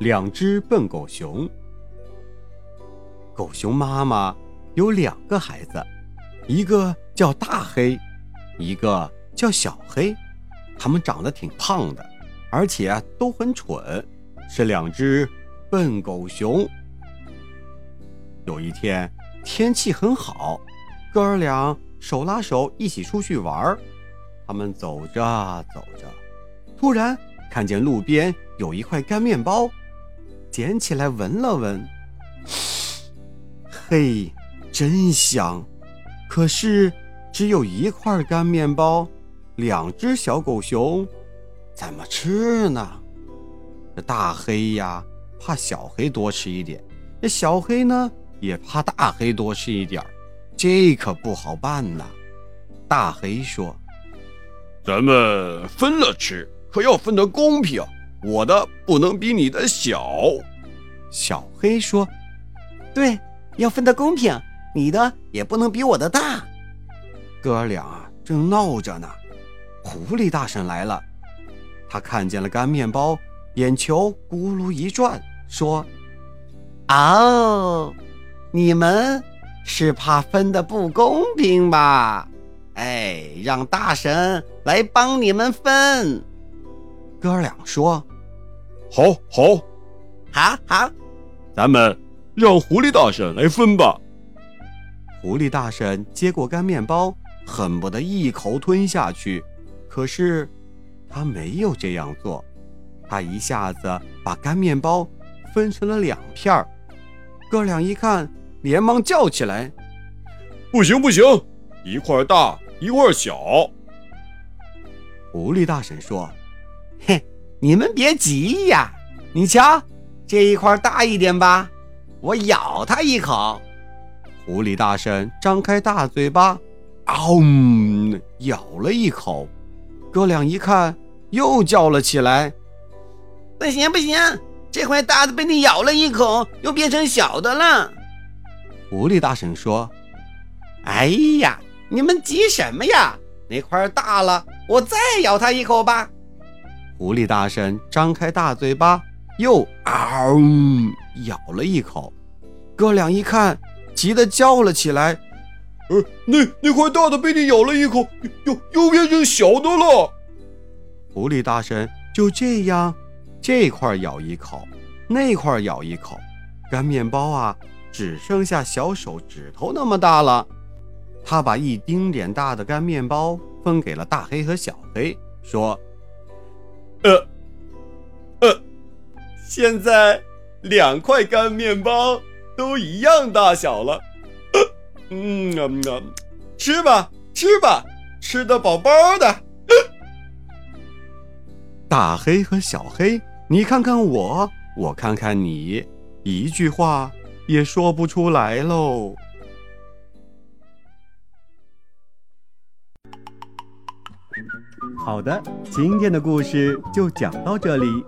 两只笨狗熊，狗熊妈妈有两个孩子，一个叫大黑，一个叫小黑，他们长得挺胖的，而且都很蠢，是两只笨狗熊。有一天。天气很好，哥儿俩手拉手一起出去玩儿。他们走着走着，突然看见路边有一块干面包，捡起来闻了闻，嘿，真香！可是只有一块干面包，两只小狗熊怎么吃呢？这大黑呀，怕小黑多吃一点；这小黑呢？也怕大黑多吃一点，这可不好办呐。大黑说：“咱们分了吃，可要分得公平。我的不能比你的小。”小黑说：“对，要分得公平，你的也不能比我的大。”哥俩正闹着呢，狐狸大婶来了。他看见了干面包，眼球咕噜一转，说：“哦。”你们是怕分的不公平吧？哎，让大神来帮你们分。哥俩说：“好，好，好，好，咱们让狐狸大婶来分吧。”狐狸大婶接过干面包，恨不得一口吞下去，可是他没有这样做，他一下子把干面包分成了两片儿。哥俩一看。连忙叫起来：“不行不行，一块大一块小。”狐狸大婶说：“嘿，你们别急呀，你瞧，这一块大一点吧，我咬它一口。”狐狸大婶张开大嘴巴，嗷，咬了一口。哥俩一看，又叫了起来：“不行不行，这块大的被你咬了一口，又变成小的了。”狐狸大婶说：“哎呀，你们急什么呀？那块大了，我再咬它一口吧。”狐狸大婶张开大嘴巴，又嗷咬了一口。哥俩一看，急得叫了起来：“呃，那那块大的被你咬了一口，又又变成小的了。”狐狸大婶就这样，这块咬一口，那块咬一口，干面包啊！只剩下小手指头那么大了，他把一丁点大的干面包分给了大黑和小黑，说：“呃，呃，现在两块干面包都一样大小了，嗯啊，吃吧，吃吧，吃得饱饱的。”大黑和小黑，你看看我，我看看你，一句话。也说不出来喽。好的，今天的故事就讲到这里。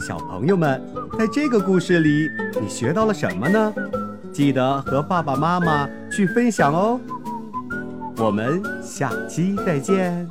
小朋友们，在这个故事里，你学到了什么呢？记得和爸爸妈妈去分享哦。我们下期再见。